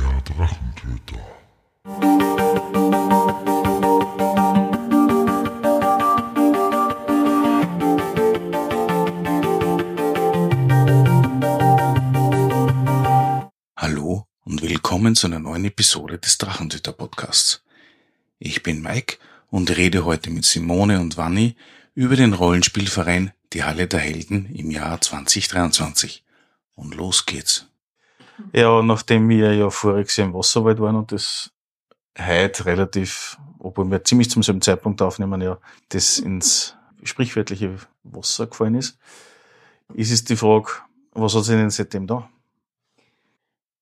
Der Drachentöter. Hallo und willkommen zu einer neuen Episode des Drachentöter Podcasts. Ich bin Mike und rede heute mit Simone und Wanni über den Rollenspielverein Die Halle der Helden im Jahr 2023. Und los geht's. Ja, nachdem wir ja voriges Jahr im Wasserwald waren und das heute relativ, obwohl wir ziemlich zum selben Zeitpunkt aufnehmen, ja, das ins sprichwörtliche Wasser gefallen ist, ist es die Frage, was hat sich denn seitdem da?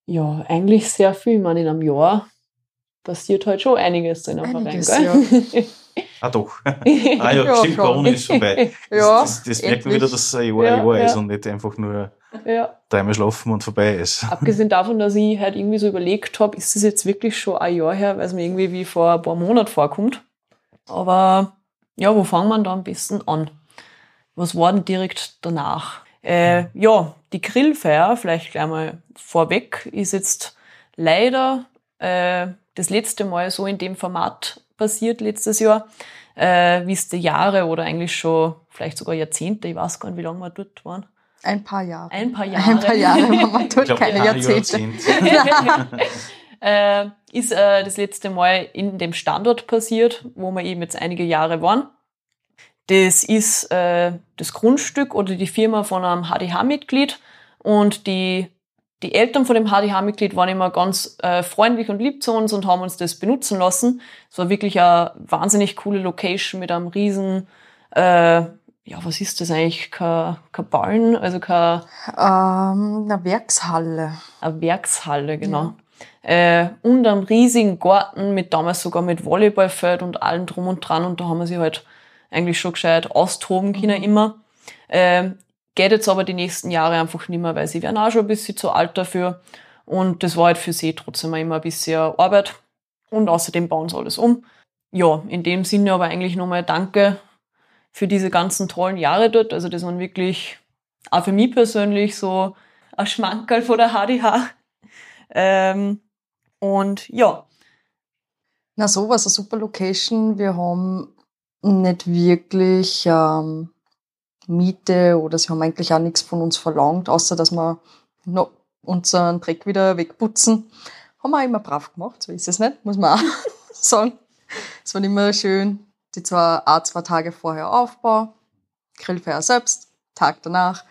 Ja, eigentlich sehr viel. Ich meine, in einem Jahr passiert halt schon einiges in einem Einiges, Verein, gell? Ah doch. ah ja, Ja, stimmt. Corona ist vorbei. Ja, das, das, das merkt man wieder, dass es ein Jahr, Ja, ein Jahr ist ja. und nicht einfach nur ja. dreimal schlafen und vorbei ist. Abgesehen davon, dass ich halt irgendwie so überlegt habe, ist das jetzt wirklich schon ein Jahr her, weil es mir irgendwie wie vor ein paar Monaten vorkommt. Aber ja, wo fangen wir da am besten an? Was war denn direkt danach? Äh, ja, die Grillfeier, vielleicht gleich mal vorweg, ist jetzt leider äh, das letzte Mal so in dem Format passiert letztes Jahr, äh, wie es die Jahre oder eigentlich schon vielleicht sogar Jahrzehnte, ich weiß gar nicht, wie lange wir dort waren. Ein paar Jahre. Ein paar Jahre. Ein paar Jahre, man tut glaub, keine ein Jahrzehnte. Jahrzehnt. äh, ist äh, das letzte Mal in dem Standort passiert, wo wir eben jetzt einige Jahre waren. Das ist äh, das Grundstück oder die Firma von einem HDH-Mitglied und die, die Eltern von dem HDH-Mitglied waren immer ganz äh, freundlich und lieb zu uns und haben uns das benutzen lassen. Es war wirklich eine wahnsinnig coole Location mit einem riesen, äh, ja, was ist das eigentlich? Kein, kein Ballen, also kein Ähm, eine Werkshalle. eine Werkshalle, genau. Äh, und einen riesigen Garten mit damals sogar mit Volleyballfeld und allem drum und dran. Und da haben wir sie halt eigentlich schon gescheit austoben können immer. Ähm, geht jetzt aber die nächsten Jahre einfach nicht mehr, weil sie werden auch schon ein bisschen zu alt dafür. Und das war halt für sie trotzdem immer ein bisschen Arbeit. Und außerdem bauen sie alles um. Ja, in dem Sinne aber eigentlich nochmal Danke für diese ganzen tollen Jahre dort. Also das waren wirklich auch für mich persönlich so ein Schmankerl von der HDH. Ähm, und ja, Na, sowas, eine super Location. Wir haben nicht wirklich ähm, Miete oder sie haben eigentlich auch nichts von uns verlangt, außer dass wir noch unseren Dreck wieder wegputzen. Haben wir auch immer brav gemacht, so ist es nicht, muss man auch sagen. Es war immer schön, die zwei, auch zwei Tage vorher Aufbau, Grillfeier selbst, Tag danach,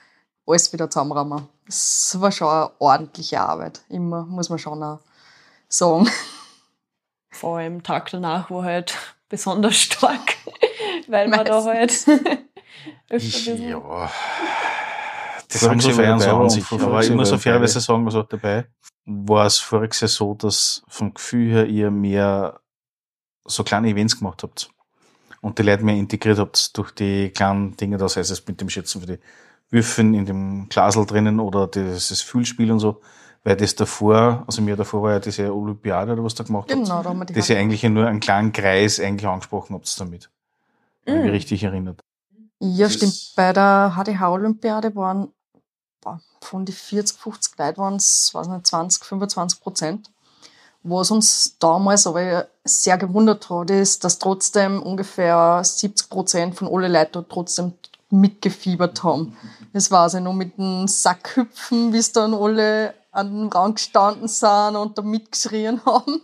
alles wieder zusammenräumen. Das war schon eine ordentliche Arbeit, immer, muss man schon auch sagen. vor allem Tag danach war halt besonders stark, weil man da halt öfter ja. Das haben so Sie, wer so an sich. Aber ich muss auf fairerweise dabei. sagen, also dabei war es voriges Jahr so, dass vom Gefühl her ihr mehr so kleine Events gemacht habt. Und die Leute mehr integriert habt durch die kleinen Dinge, das heißt es mit dem Schätzen für die Würfeln in dem Glasel drinnen oder dieses Fühlspiel und so. Weil das davor, also mir davor war ja diese Olympiade oder was da gemacht habt. Genau, da haben wir die Das ihr eigentlich nur einen kleinen Kreis eigentlich angesprochen habt damit. Wenn ich mich Mm. richtig erinnert. Ja, Das stimmt. Bei der HDH-Olympiade waren boah, von die 40, 50 Leute waren es, weiß nicht, 20, 25 Prozent. Was uns damals aber sehr gewundert hat, ist, dass trotzdem ungefähr 70 Prozent von allen Leuten dort trotzdem mitgefiebert haben. Das war also nur mit dem Sackhüpfen, wie es dann alle an den Rand gestanden sind und da mitgeschrien haben.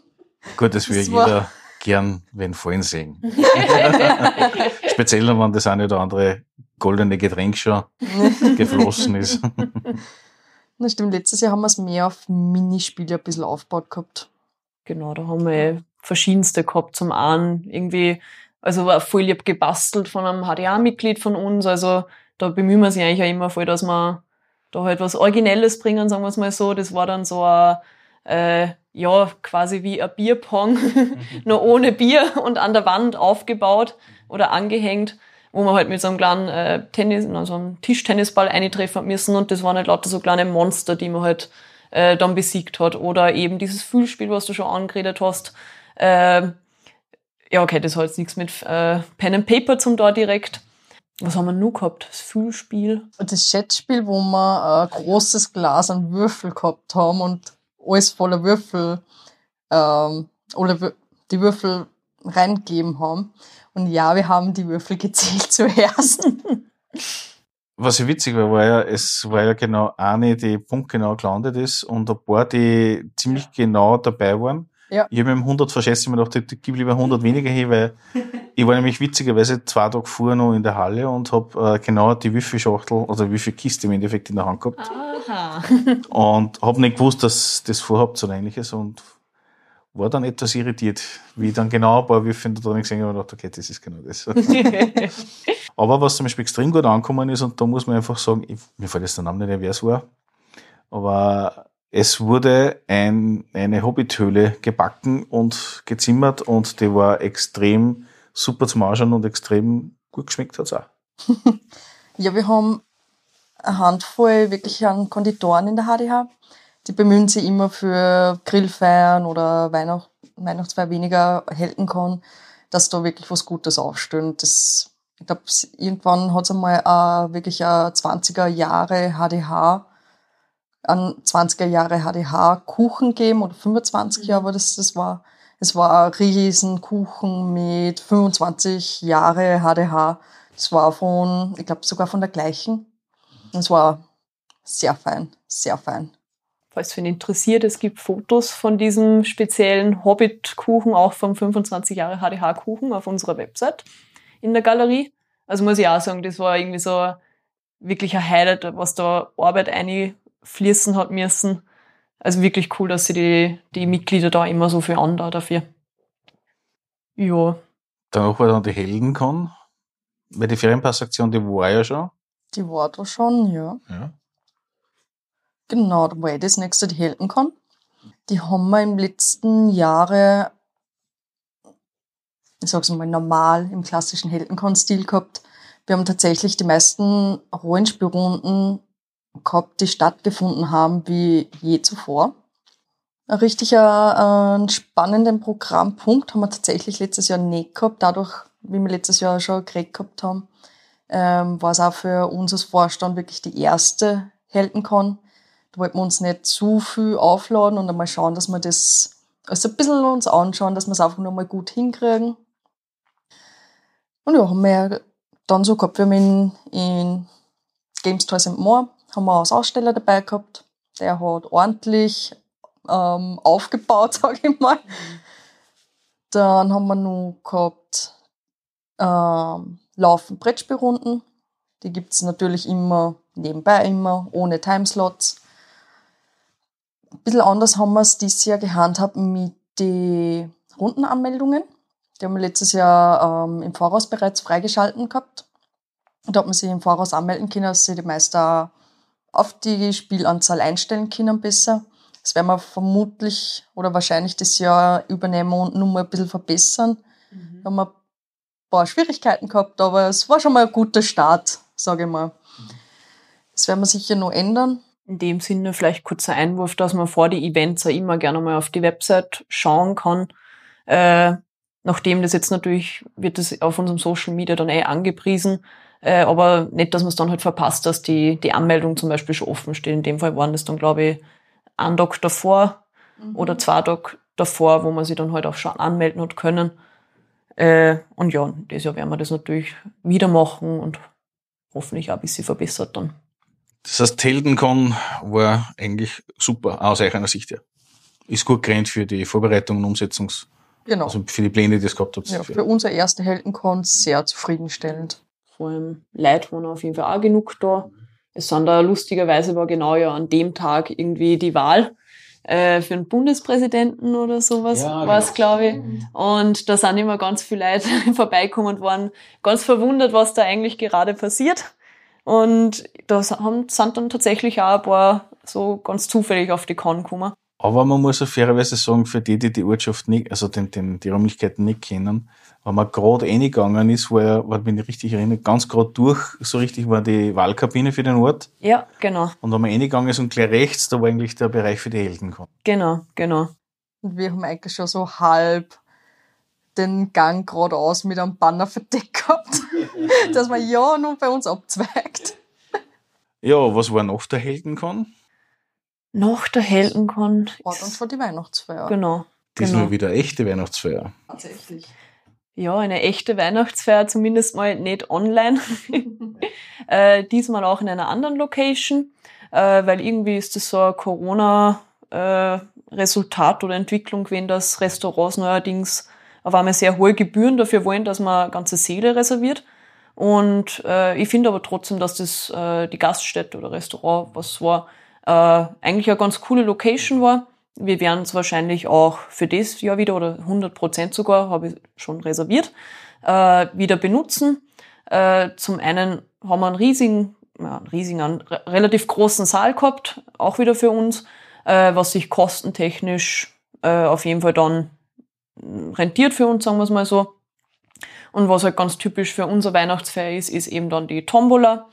Gut, das war- jeder gern, wenn fallen sehen. Speziell, wenn das eine oder andere goldene Getränk schon geflossen ist. Das stimmt, letztes Jahr haben wir es mehr auf Minispiele ein bisschen aufgebaut gehabt. Genau, da haben wir verschiedenste gehabt. Zum einen irgendwie, also war voll lieb gebastelt von einem HDA-Mitglied von uns. Also da bemühen wir sich eigentlich auch immer voll, dass wir da halt was Originelles bringen, sagen wir es mal so. Das war dann so ein, äh, ja, quasi wie ein Bierpong, nur ohne Bier und an der Wand aufgebaut oder angehängt, wo man halt mit so einem kleinen äh, Tennis, also einem Tischtennisball eintreffen müssen und das waren halt lauter so kleine Monster, die man halt äh, dann besiegt hat. Oder eben dieses Fühlspiel, was du schon angeredet hast. Äh, ja, okay, das hat jetzt nichts mit äh, Pen and Paper zum da direkt. Was haben wir noch gehabt? Das Fühlspiel. Das Schätzspiel, wo wir ein großes Glas an Würfel gehabt haben und alles voller Würfel, ähm, oder die Würfel reingegeben haben. Und ja, wir haben die Würfel gezählt zuerst. Was ja witzig war, war ja, es war ja genau eine, die punktgenau gelandet ist und ein paar, die ziemlich genau dabei waren. Ja. Ich habe mir um 100 verschätzt, ich mir gedacht, ich gebe lieber 100 weniger hin, weil ich war nämlich witzigerweise zwei Tage vorher noch in der Halle und habe äh, genau die Würfelschachtel, oder Würfelkiste im Endeffekt in der Hand gehabt. Aha. Und habe nicht gewusst, dass das vorhabt oder ähnliches und war dann etwas irritiert, wie ich dann genau ein paar Würfel da drin gesehen habe und dachte, okay, das ist genau das. Aber was zum Beispiel extrem gut angekommen ist, und da muss man einfach sagen, ich, mir fällt jetzt der Name nicht, ein, wer es war, aber es wurde ein, eine Hobbithöhle gebacken und gezimmert und die war extrem super zum Anschauen und extrem gut geschmeckt hat's auch. Ja, wir haben eine Handvoll wirklich an Konditoren in der HDH. Die bemühen sich immer für Grillfeiern oder Weihnacht, Weihnachtsfeier weniger halten dass da wirklich was Gutes aufstehen. Das, ich glaube, irgendwann hat es einmal äh, wirklich ein 20er Jahre HDH, an 20er Jahre HDH Kuchen gegeben oder 25 Jahre war das, das war, es war ein riesen Kuchen mit 25 Jahre HDH. Das war von, ich glaube sogar von der gleichen. Es war sehr fein, sehr fein. Falls für ihn interessiert, es gibt Fotos von diesem speziellen Hobbit-Kuchen, auch vom 25 Jahre HDH-Kuchen auf unserer Website in der Galerie. Also muss ich auch sagen, das war irgendwie so wirklich ein Highlight, was da Arbeit einfließen hat müssen. Also wirklich cool, dass sie die, die Mitglieder da immer so viel an da dafür. Ja, Danach war dann die Heldenkon, weil die Ferienpassaktion, die war ja schon. Die war da schon, ja. Ja. Genau, da war eh das nächste, die Heldenkon. Die haben wir im letzten Jahre, ich sag's mal, normal im klassischen Heldenkon-Stil gehabt. Wir haben tatsächlich die meisten Rollenspielrunden gehabt, die stattgefunden haben, wie je zuvor. Ein richtiger äh, spannenden Programmpunkt haben wir tatsächlich letztes Jahr nicht gehabt. Dadurch, wie wir letztes Jahr schon geredet gehabt haben, ähm, war es auch für uns als Vorstand wirklich die erste Heldenkon. Da wollten wir uns nicht zu viel aufladen und einmal schauen, dass wir das also ein bisschen uns anschauen, dass wir es einfach nur mal gut hinkriegen. Und ja, haben wir dann so gehabt, wir haben in, in Games Toys and More haben wir als Aussteller dabei gehabt. Der hat ordentlich ähm, aufgebaut, sage ich mal. Dann haben wir noch gehabt ähm, Laufen Brettspielrunden. Die gibt's natürlich immer nebenbei, immer ohne Timeslots. Ein bisschen anders haben wir es dieses Jahr gehandhabt mit den Rundenanmeldungen. Die haben wir letztes Jahr ähm, im Voraus bereits freigeschalten gehabt. Und da hat man sich im Voraus anmelden können, dass sie die Meister auf die Spielanzahl einstellen können besser. Das werden wir vermutlich oder wahrscheinlich das Jahr übernehmen und nur mal ein bisschen verbessern. Da haben wir ein paar Schwierigkeiten gehabt, aber es war schon mal ein guter Start, sage ich mal. Das werden wir sicher noch ändern. In dem Sinne vielleicht kurzer Einwurf, dass man vor die Events auch immer gerne mal auf die Website schauen kann. Äh, nachdem das jetzt natürlich, wird das auf unserem Social Media dann eh angepriesen, äh, aber nicht, dass man es dann halt verpasst, dass die, die Anmeldung zum Beispiel schon offen steht. In dem Fall waren das dann, glaube ich, ein Tag davor oder zwei Tage davor, wo man sich dann halt auch schon anmelden hat können. Äh, und ja, dieses Jahr werden wir das natürlich wieder machen und hoffentlich auch ein bisschen verbessert dann. Das heißt, Heldenkon war eigentlich super, aus eurer Sicht ja. Ist gut gerannt für die Vorbereitung und Umsetzungs, Genau. also für die Pläne, die es gehabt habt. ja, für unser erste Heldenkon sehr zufriedenstellend. Vor allem Leute waren auf jeden Fall auch genug da. Es sind da lustigerweise war genau ja an dem Tag irgendwie die Wahl äh, für einen Bundespräsidenten oder sowas Ja, war es, genau. glaube ich. Und da sind immer ganz viele Leute vorbeikommen und waren ganz verwundert, was da eigentlich gerade passiert. Und da haben, sind dann tatsächlich auch ein paar so ganz zufällig auf die Con gekommen. Aber man muss auf fairerweise sagen, für die, die die Ortschaft nicht, also den, den, die Räumlichkeiten nicht kennen, wenn man gerade reingegangen ist, war ja, wenn ich mich richtig erinnere, ganz gerade durch, so richtig war die Wahlkabine für den Ort. Ja, genau, Und wenn man reingegangen ist und gleich rechts, da war eigentlich der Bereich für die Helden. genau, genau. Und wir haben eigentlich schon so halb den Gang geradeaus mit einem Banner verdeckt gehabt, dass man ja nur bei uns abzweigt. Ja, was war noch der Heldenkon? Nach der Heldenkon. War dann vor die Weihnachtsfeier. Genau. Diesmal genau. wieder echte Weihnachtsfeier. Tatsächlich. Ja, eine echte Weihnachtsfeier, zumindest mal nicht online. äh, diesmal auch in einer anderen Location, äh, weil irgendwie ist das so ein Corona-Resultat oder Entwicklung gewesen, dass Restaurants neuerdings auf einmal sehr hohe Gebühren dafür wollen, dass man ganze Seele reserviert. Und äh, ich finde aber trotzdem, dass das äh, die Gaststätte oder Restaurant, was war, äh, eigentlich eine ganz coole Location war. Wir werden es wahrscheinlich auch für das Jahr wieder oder 100 Prozent sogar, habe ich schon reserviert, äh, wieder benutzen. Äh, zum einen haben wir einen riesigen, ja, einen riesigen, einen re relativ großen Saal gehabt, auch wieder für uns, äh, was sich kostentechnisch äh, auf jeden Fall dann rentiert für uns, sagen wir es mal so. Und was halt ganz typisch für unser Weihnachtsfeier ist, ist eben dann die Tombola.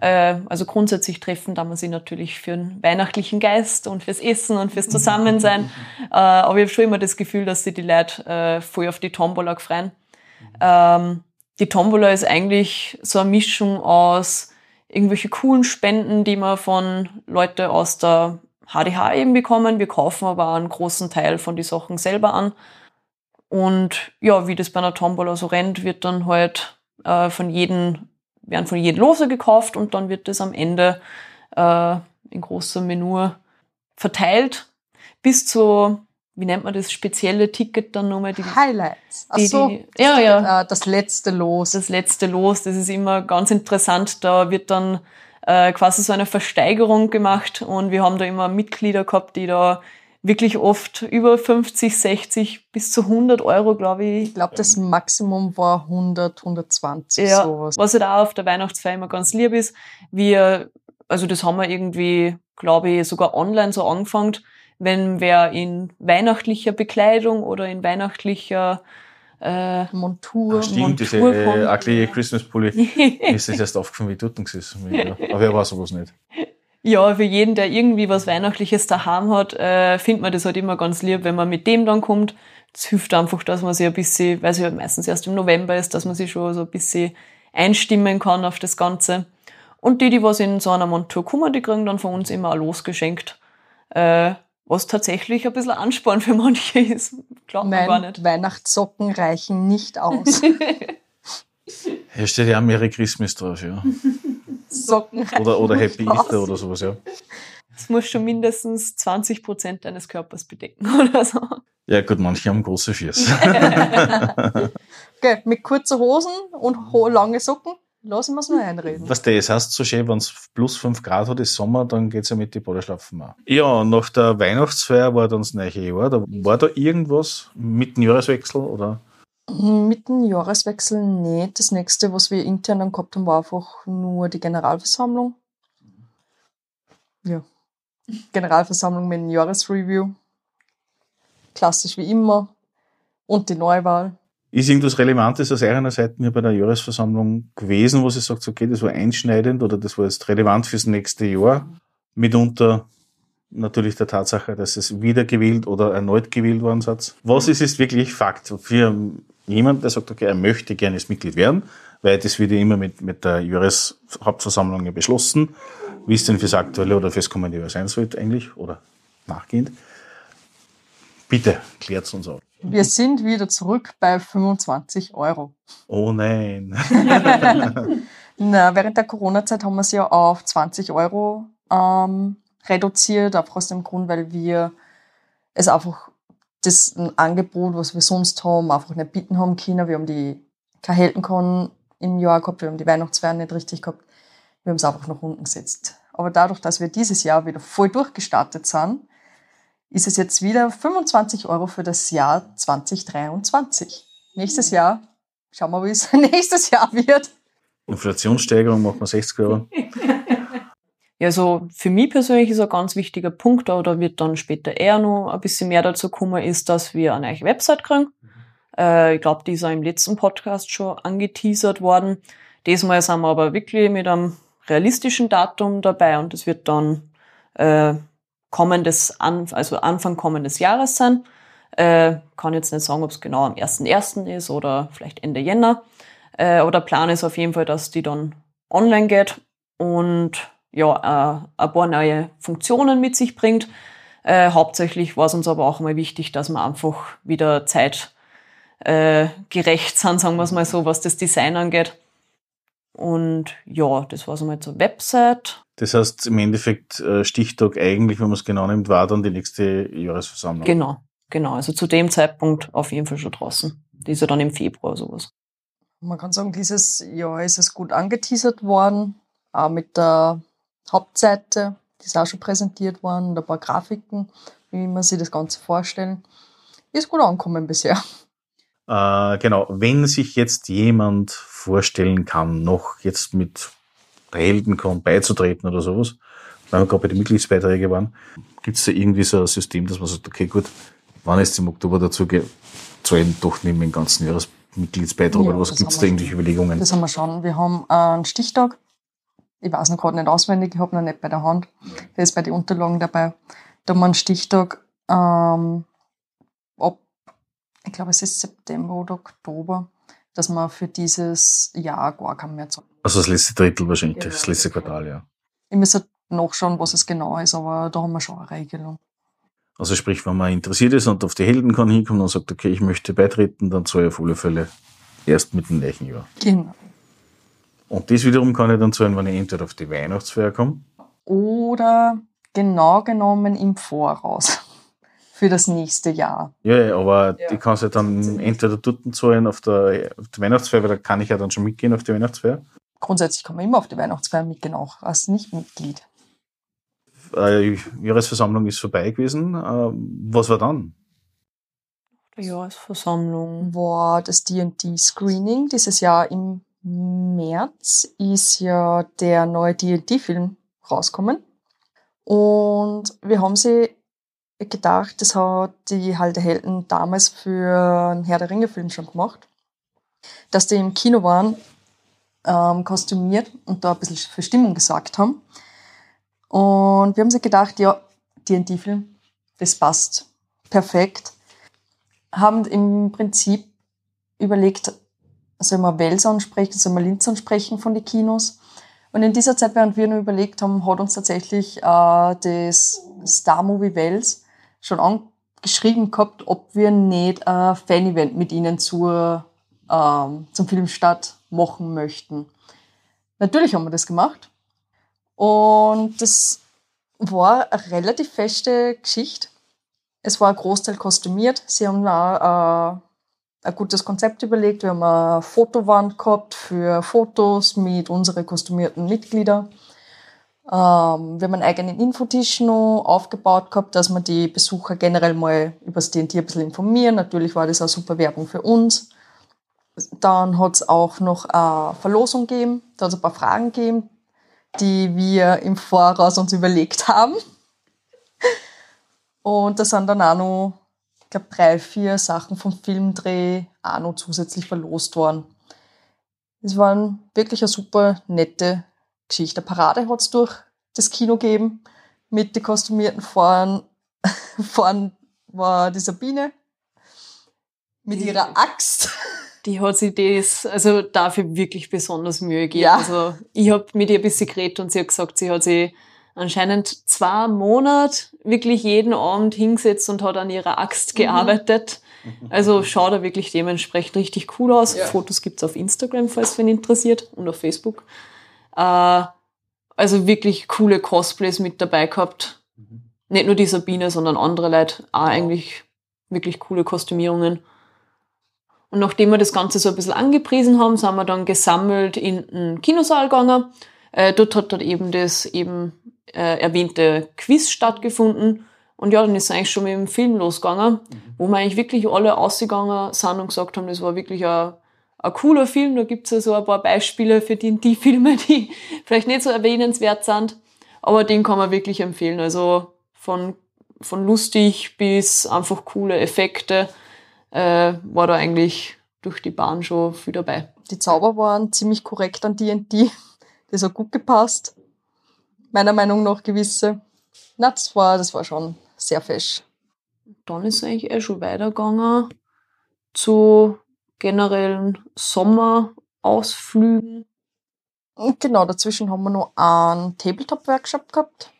Äh, also grundsätzlich treffen da man sich natürlich für einen weihnachtlichen Geist und fürs Essen und fürs Zusammensein. äh, aber ich habe schon immer das Gefühl, dass sich die Leute äh, voll auf die Tombola freuen. Ähm, die Tombola ist eigentlich so eine Mischung aus irgendwelche coolen Spenden, die wir von Leute aus der HDH eben bekommen. Wir kaufen aber einen großen Teil von die Sachen selber an. Und ja, wie das bei einer Tombola so rennt, wird dann halt äh, von jedem, werden von jedem Lose gekauft und dann wird das am Ende äh, in großem Menü verteilt. Bis zu, wie nennt man das, spezielle Ticket dann nochmal? Die, Highlights. Ach die, so, die, ja, ja. äh, das letzte Los. Das letzte Los, das ist immer ganz interessant. Da wird dann äh, quasi so eine Versteigerung gemacht und wir haben da immer Mitglieder gehabt, die da wirklich oft über 50, 60 bis zu 100 Euro, glaube ich. Ich glaube, das Maximum war 100, 120, Ja, sowas. was halt auch auf der Weihnachtsfeier immer ganz lieb ist. Wir, also das haben wir irgendwie, glaube ich, sogar online so angefangen, wenn wer in weihnachtlicher Bekleidung oder in weihnachtlicher äh, Montur. Ach, stimmt, diese Montur kommt. äh, ugly Christmas Pulli. Ist das erst aufgefallen, wie dort ist. Aber wer war sowas nicht? Ja, für jeden, der irgendwie was Weihnachtliches daheim hat, äh, findet man das halt immer ganz lieb, wenn man mit dem dann kommt. Es hilft einfach, dass man sich ein bisschen, weil es ja meistens erst im November ist, dass man sich schon so ein bisschen einstimmen kann auf das Ganze. Und die, die was in so einer Montur kommen, die kriegen dann von uns immer ein Los geschenkt. Äh, was tatsächlich ein bisschen Ansporn für manche ist. Glaubt man gar Nein, nicht. Weihnachtssocken reichen nicht aus. Hier steht ja auch Merry Christmas drauf, ja. Socken reichen Oder, oder Happy. Easter oder sowas, ja. Es muss schon mindestens 20 Prozent deines Körpers bedecken oder so. Ja gut, manche haben große Füße. Okay, mit kurzen Hosen und lange Socken lassen wir es mal einreden. Was das heißt, so schön, wenn es plus 5 Grad hat, ist Sommer, dann geht's ja mit die Badeschlafen auch. Ja, nach der Weihnachtsfeier war dann das neue Jahr. Da war da irgendwas mit dem Jahreswechsel oder? Mit dem Jahreswechsel nicht. Das nächste, was wir intern dann gehabt haben, war einfach nur die Generalversammlung. Ja. Generalversammlung mit dem Jahresreview. Klassisch wie immer. Und die Neuwahl. Ist irgendwas Relevantes aus eurer Seite hier bei der Jahresversammlung gewesen, wo sie sagt, okay, das war einschneidend oder das war jetzt relevant fürs nächste Jahr? Mitunter natürlich der Tatsache, dass es wiedergewählt oder erneut gewählt worden seid. Was ist jetzt wirklich Fakt für jemanden, der sagt, okay, er möchte gerne das Mitglied werden, weil das wird ja immer mit, mit der Jahreshauptversammlung ja beschlossen, wie es denn fürs aktuelle oder fürs kommende Jahr sein sollte eigentlich oder nachgehend. Bitte, klärt uns auf. Wir sind wieder zurück bei 25 Euro. Oh nein. Na, während der Corona-Zeit haben wir es ja auf 20 Euro ähm, reduziert, einfach aus dem Grund, weil wir es einfach das ein Angebot, was wir sonst haben, einfach nicht bieten haben können. Wir haben die keine Heldenkon im Jahr gehabt, wir haben die Weihnachtsfeier nicht richtig gehabt. Wir haben es einfach nach unten gesetzt. Aber dadurch, dass wir dieses Jahr wieder voll durchgestartet sind, ist es jetzt wieder 25 Euro für das Jahr 2023. Nächstes Jahr, schauen wir, wie es nächstes Jahr wird. Inflationssteigerung macht man 60 Euro. Ja, also für mich persönlich ist ein ganz wichtiger Punkt, aber da wird dann später eher noch ein bisschen mehr dazu kommen, ist, dass wir eine neue Website kriegen. Äh, ich glaube, die ist auch im letzten Podcast schon angeteasert worden. Diesmal sind wir aber wirklich mit einem realistischen Datum dabei und es wird dann äh, kommendes, also Anfang kommendes Jahres sein. Äh, kann jetzt nicht sagen, ob es genau am 1.1. ist oder vielleicht Ende Jänner. Äh, aber der Plan ist auf jeden Fall, dass die dann online geht und ja, äh, ein paar neue Funktionen mit sich bringt. Äh, hauptsächlich war es uns aber auch mal wichtig, dass wir einfach wieder Zeit äh, gerecht sind, sagen wir es mal so, was das Design angeht. Und ja, das war so mal zur Website. Das heißt, im Endeffekt äh, Stichtag eigentlich, wenn man es genau nimmt, war dann die nächste Jahresversammlung. Genau, genau. Also zu dem Zeitpunkt auf jeden Fall schon draußen. Die ist ja dann im Februar sowas. Man kann sagen, dieses Jahr ist es gut angeteasert worden, auch mit der Hauptseite, die ist auch schon präsentiert worden, und ein paar Grafiken, wie man sich das Ganze vorstellen. Ist gut angekommen bisher. Äh, genau, wenn sich jetzt jemand vorstellen kann, noch jetzt mit der Heldencon beizutreten oder sowas, weil wir gerade bei den Mitgliedsbeiträgen waren, gibt es da irgendwie so ein System, dass man sagt, okay, gut, wann ist es im Oktober dazu zahlen, doch neben dem ganzen Jahresmitgliedsbeitrag Ja, oder was gibt es da irgendwelche Überlegungen? Das haben wir schon. Wir haben einen Stichtag. Ich weiß noch gerade nicht auswendig, ich habe noch nicht bei der Hand. Der ist bei den Unterlagen dabei. Da haben wir einen Stichtag ähm, ab, ich glaube, es ist September oder Oktober, dass man für dieses Jahr gar keinen mehr zahlt. Also das letzte Drittel wahrscheinlich, Genau. das letzte Quartal, ja. Ich muss halt nachschauen, was es genau ist, aber da haben wir schon eine Regelung. Also sprich, wenn man interessiert ist und auf die Heldencon hinkommt und sagt, okay, ich möchte beitreten, dann zahle ich auf alle Fälle erst mit dem gleichen Jahr. Genau. Und das wiederum kann ich dann zahlen, wenn ich entweder auf die Weihnachtsfeier komme, Oder genau genommen im Voraus für das nächste Jahr. Ja, ja, aber Ja. die kannst du dann entweder dort zahlen auf der, auf der Weihnachtsfeier, weil da kann ich ja dann schon mitgehen auf die Weihnachtsfeier. Grundsätzlich kann man immer auf die Weihnachtsfeier mitgehen, auch als Nichtmitglied. Äh, Jahresversammlung ist vorbei gewesen. Äh, was war dann? Die Jahresversammlung. war das D&D-Screening. Dieses Jahr im März ist ja der neue D&D-Film rauskommen. Und wir haben sie gedacht, das hat die Halde Helden damals für einen Herr der Ringe-Film schon gemacht, dass die im Kino waren, ähm, kostümiert und da ein bisschen für Stimmung gesorgt haben. Und wir haben sie gedacht, ja, D&D-Film, das passt perfekt haben im Prinzip überlegt, sollen wir Wels ansprechen, sollen wir Linz ansprechen von den Kinos. Und in dieser Zeit, während wir nur überlegt haben, hat uns tatsächlich äh, das Star Movie Wels schon angeschrieben gehabt, ob wir nicht ein Fan-Event mit ihnen zur, ähm, zum Filmstart machen möchten. Natürlich haben wir das gemacht. Und das war eine relativ feste Geschichte. Es war ein Großteil kostümiert. Sie haben auch, äh, ein gutes Konzept überlegt. Wir haben eine Fotowand gehabt für Fotos mit unseren kostümierten Mitgliedern. Ähm, wir haben einen eigenen Infotisch noch aufgebaut gehabt, dass wir die Besucher generell mal über das D&D ein bisschen informieren. Natürlich war das auch super Werbung für uns. Dann hat es auch noch eine Verlosung gegeben. Da hat es ein paar Fragen gegeben, die wir im Voraus uns überlegt haben. Und da sind dann auch noch, ich glaube, drei, vier Sachen vom Filmdreh auch noch zusätzlich verlost worden. Es war wirklich eine super nette Geschichte. Eine Parade hat es durch das Kino gegeben mit den kostümierten Fahren. Vorn war die Sabine mit ihrer Axt. Die hat sich das, also dafür wirklich besonders Mühe gegeben. Ja. Also ich habe mit ihr ein bisschen geredet und sie hat gesagt, sie hat sich anscheinend zwei Monate wirklich jeden Abend hingesetzt und hat an ihrer Axt Mhm. gearbeitet. Also schaut er wirklich dementsprechend richtig cool aus. Ja. Fotos gibt's auf Instagram, falls wen interessiert, und auf Facebook. Äh, also wirklich coole Cosplays mit dabei gehabt. Nicht nur die Sabine, sondern andere Leute auch eigentlich wirklich coole Kostümierungen. Und nachdem wir das Ganze so ein bisschen angepriesen haben, sind wir dann gesammelt in den Kinosaal gegangen. Äh, dort hat dann eben das eben äh, erwähnte Quiz stattgefunden. Und ja, dann ist es eigentlich schon mit dem Film losgegangen, wo wir eigentlich wirklich alle ausgegangen sind und gesagt haben, das war wirklich ein, ein cooler Film. Da gibt's ja so ein paar Beispiele für die, die Filme, die vielleicht nicht so erwähnenswert sind. Aber den kann man wirklich empfehlen. Also von, von lustig bis einfach coole Effekte äh, war da eigentlich durch die Bahn schon viel dabei. Die Zauber waren ziemlich korrekt an D&D. Das hat gut gepasst. Meiner Meinung nach gewisse. Na, das war, das war schon sehr fesch. Dann ist es eigentlich eh schon weitergegangen zu generellen Sommerausflügen. Genau, dazwischen haben wir noch einen Tabletop-Workshop gehabt.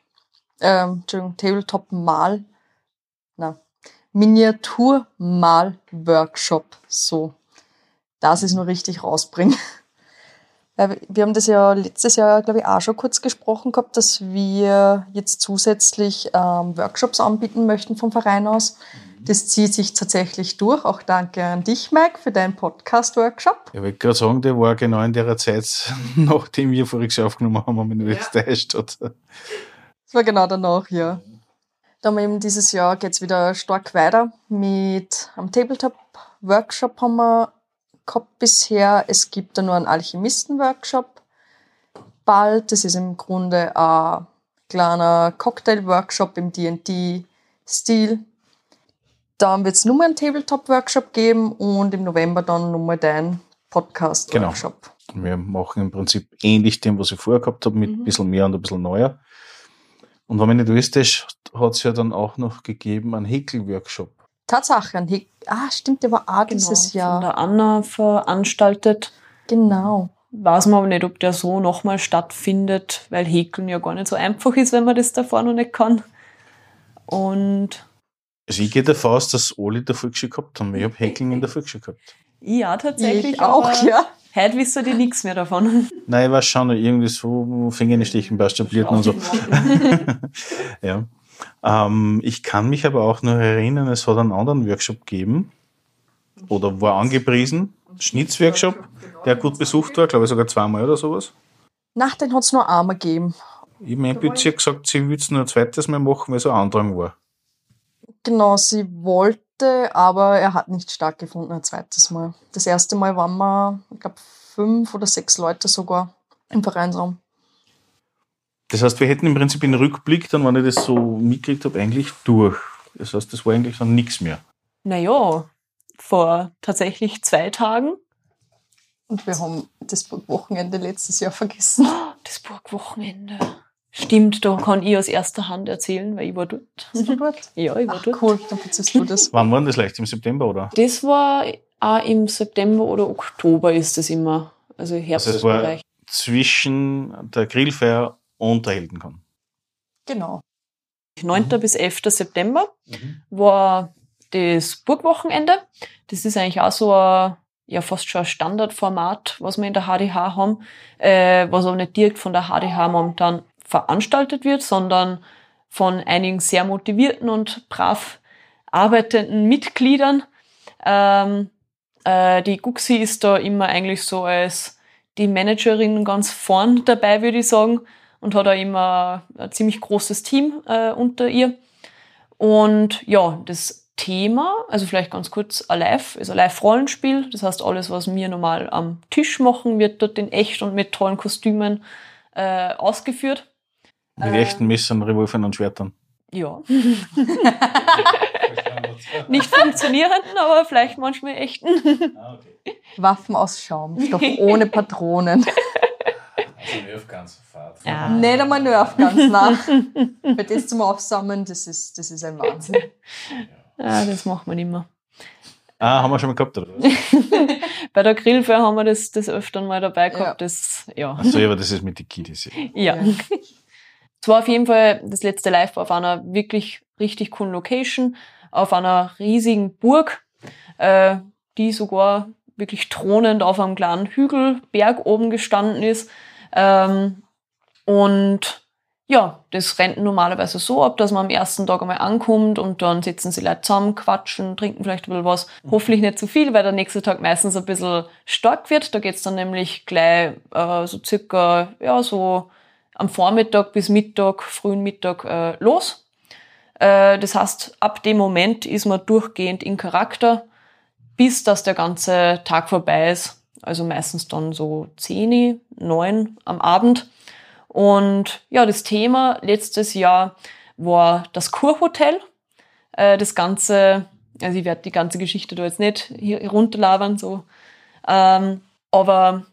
Ähm, Entschuldigung, Tabletop-Mal. Na, Miniatur-Mal-Workshop. So. Das ist nur richtig rausbringen. Wir haben das ja letztes Jahr, glaube ich, auch schon kurz gesprochen gehabt, dass wir jetzt zusätzlich ähm, Workshops anbieten möchten vom Verein aus. Das zieht sich tatsächlich durch. Auch danke an dich, Mike, für deinen Podcast-Workshop. Ich wollte gerade sagen, der war genau in der Zeit, nachdem wir voriges Jahr aufgenommen haben, wenn mich nicht täuscht hat. Das war genau danach, ja. Dann haben wir eben dieses Jahr geht's wieder stark weiter mit einem Tabletop-Workshop haben wir gehabt bisher. Es gibt da nur einen Alchemisten-Workshop bald. Das ist im Grunde ein kleiner Cocktail-Workshop im D&D-Stil. Dann wird es nur einen Tabletop-Workshop geben und im November dann nochmal dein Podcast-Workshop. Wir machen im Prinzip ähnlich dem, was ich vorher gehabt habe, mit ein Mhm. bisschen mehr und ein bisschen neuer. Und wenn mich nicht wisst, hat es ja dann auch noch gegeben einen Häkel-Workshop. Tatsache, ein Hick. Ah, stimmt, der war auch dieses Genau, Von Jahr. der Anna veranstaltet. Genau. Weiß man aber nicht, ob der so nochmal stattfindet, weil Häkeln ja gar nicht so einfach ist, wenn man das davor noch nicht kann. Und Also ich gehe davon aus, dass alle in der Volksschule gehabt haben. Ich habe Häkeln in der Volksschule gehabt. ja, tatsächlich. Ich auch, ja. Heute wissen die nichts mehr davon. Nein, ich weiß schon, irgendwie so Fingerstichen bei Stablierten und so. ja. Ähm, ich kann mich aber auch noch erinnern, es hat einen anderen Workshop gegeben oder war angepriesen. Schnitzworkshop, der gut besucht war, glaube ich sogar zweimal oder sowas. Nach den hat es nur einmal gegeben. Ich habe mein Bezirk gesagt, sie würde es nur ein zweites Mal machen, weil so ein Andrang war. Genau, sie wollte, aber er hat nicht stattgefunden ein zweites Mal. Das erste Mal waren wir, ich glaube, fünf oder sechs Leute sogar im Vereinsraum. Das heißt, wir hätten im Prinzip den Rückblick, dann, wenn ich das so mitgekriegt habe, eigentlich durch. Das heißt, das war eigentlich dann nichts mehr. Naja, vor tatsächlich zwei Tagen. Und wir haben das Wochenende letztes Jahr vergessen. Das Burgwochenende. Stimmt, da kann ich aus erster Hand erzählen, weil ich war dort. Bist du dort? Ja, ich war Ach, dort. cool, dann verziehst du das. Wann war denn das leicht? Im September, oder? Das war auch im September oder Oktober ist das immer. Also Also es war Herbstbereich. zwischen der Grillfeier und der Heldenkon. Genau. 9. bis 11. September war das Burgwochenende. Das ist eigentlich auch so ein, ja, fast schon ein Standardformat, was wir in der HDH haben, äh, was aber nicht direkt von der HDH momentan veranstaltet wird, sondern von einigen sehr motivierten und brav arbeitenden Mitgliedern. Ähm, äh, die Guxi ist da immer eigentlich so als die Managerin ganz vorn dabei, würde ich sagen, und hat auch immer ein ziemlich großes Team äh, unter ihr. Und ja, das Thema, also vielleicht ganz kurz, Alive ist ein Live-Rollenspiel. Das heißt, alles, was wir normal am Tisch machen, wird dort in echt und mit tollen Kostümen äh, ausgeführt. Mit Äh. echten Messern, Revolvern und Schwertern. Ja. Nicht funktionierenden, aber vielleicht manchmal echten. Waffen aus Schaumstoff, ohne Patronen. Ja. Nicht einmal Nerf ganz nach. Weil das zum Aufsammeln, das ist, das ist ein Wahnsinn. ja, das macht man immer. Ah, haben wir schon mal gehabt, oder was? Bei der Grillfeier haben wir das, das öfter mal dabei gehabt. Ja. Das, ja. Achso, aber das ist mit den Kiddies. Ja. Ja. Es war auf jeden Fall das letzte Live auf einer wirklich richtig coolen Location, auf einer riesigen Burg, äh, die sogar wirklich thronend auf einem kleinen Hügelberg oben gestanden ist. Ähm, und ja, das rennt normalerweise so ab, dass man am ersten Tag einmal ankommt und dann sitzen sie Leute zusammen, quatschen, trinken vielleicht ein bisschen was. Hoffentlich nicht zu viel, weil der nächste Tag meistens ein bisschen stark wird. Da geht's dann nämlich gleich äh, so circa, ja, so am Vormittag bis Mittag, frühen Mittag äh, los. Äh, das heißt, ab dem Moment ist man durchgehend in Charakter, bis dass der ganze Tag vorbei ist. Also meistens dann so 10, 9 am Abend. Und ja, das Thema letztes Jahr war das Kurhotel. Äh, das Ganze, also ich werde die ganze Geschichte da jetzt nicht runterlabern, so. Ähm, aber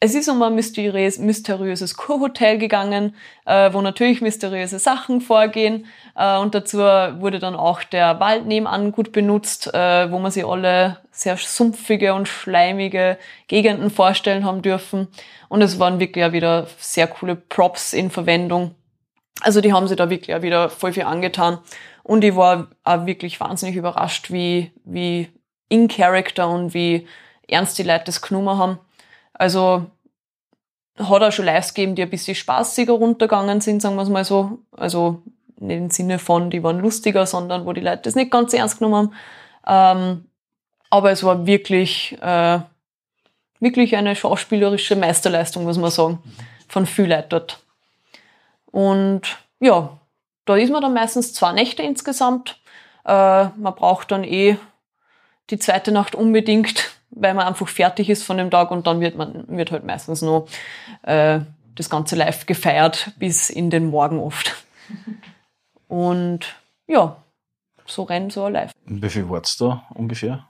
es ist um ein mysteriös, mysteriöses Kurhotel gegangen, äh, wo natürlich mysteriöse Sachen vorgehen. Äh, und dazu wurde dann auch der Wald nebenan gut benutzt, äh, wo man sich alle sehr sumpfige und schleimige Gegenden vorstellen haben dürfen. Und es waren wirklich auch wieder sehr coole Props in Verwendung. Also die haben sich da wirklich auch wieder voll viel angetan. Und ich war auch wirklich wahnsinnig überrascht, wie, wie in Character und wie ernst die Leute das genommen haben. Also hat auch schon Lives gegeben, die ein bisschen spaßiger runtergegangen sind, sagen wir es mal so. Also nicht im Sinne von, die waren lustiger, sondern wo die Leute das nicht ganz ernst genommen haben. Ähm, aber es war wirklich, äh, wirklich eine schauspielerische Meisterleistung, muss man sagen, von viel Leuten dort. Und ja, da ist man dann meistens zwei Nächte insgesamt. Äh, man braucht dann eh die zweite Nacht unbedingt, weil man einfach fertig ist von dem Tag und dann wird man wird halt meistens nur äh, das ganze live gefeiert bis in den Morgen oft. Und ja, so rennen so live. Und wie viel war's da ungefähr?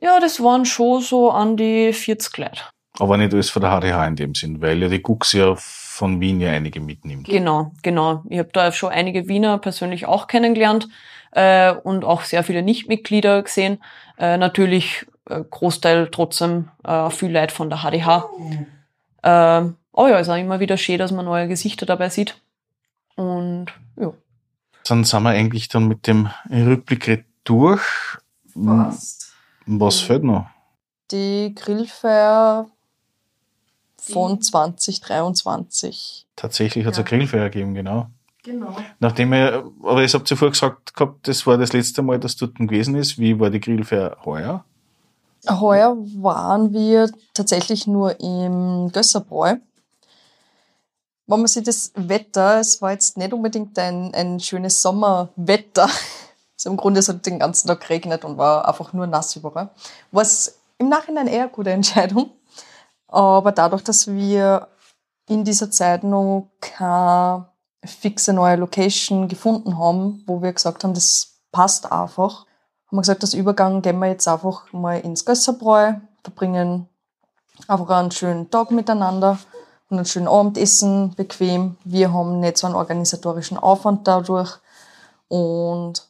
Ja, das waren schon so an die 40 Leute. Aber nicht alles von der HDH in dem Sinn, weil ja die Gux ja von Wien ja einige mitnimmt. Genau, genau. Ich habe da schon einige Wiener persönlich auch kennengelernt äh, und auch sehr viele Nichtmitglieder gesehen. Äh, natürlich Großteil trotzdem äh, viel Leute von der HDH. Äh, aber ja, ist auch immer wieder schön, dass man neue Gesichter dabei sieht. Und ja. Dann sind wir eigentlich dann mit dem Rückblick durch. Fast. Was fehlt noch? Die Grillfeier von 2023. Tatsächlich hat es Ja. eine Grillfeier gegeben, genau. Genau. Nachdem ihr, aber ich habt ihr vorher gesagt gehabt, das war das letzte Mal, dass dort gewesen ist. Wie war die Grillfeier heuer? Heuer waren wir tatsächlich nur im Gösserbräu. Wenn man sich das Wetter, es war jetzt nicht unbedingt ein, ein schönes Sommerwetter. Also im Grunde es hat den ganzen Tag geregnet und war einfach nur nass überall. Was im Nachhinein eher eine gute Entscheidung. Aber dadurch, dass wir in dieser Zeit noch keine fixe neue Location gefunden haben, wo wir gesagt haben, das passt einfach, haben wir gesagt, als Übergang gehen wir jetzt einfach mal ins Gösserbräu, verbringen einfach einen schönen Tag miteinander und einen schönen Abendessen, bequem. Wir haben nicht so einen organisatorischen Aufwand dadurch und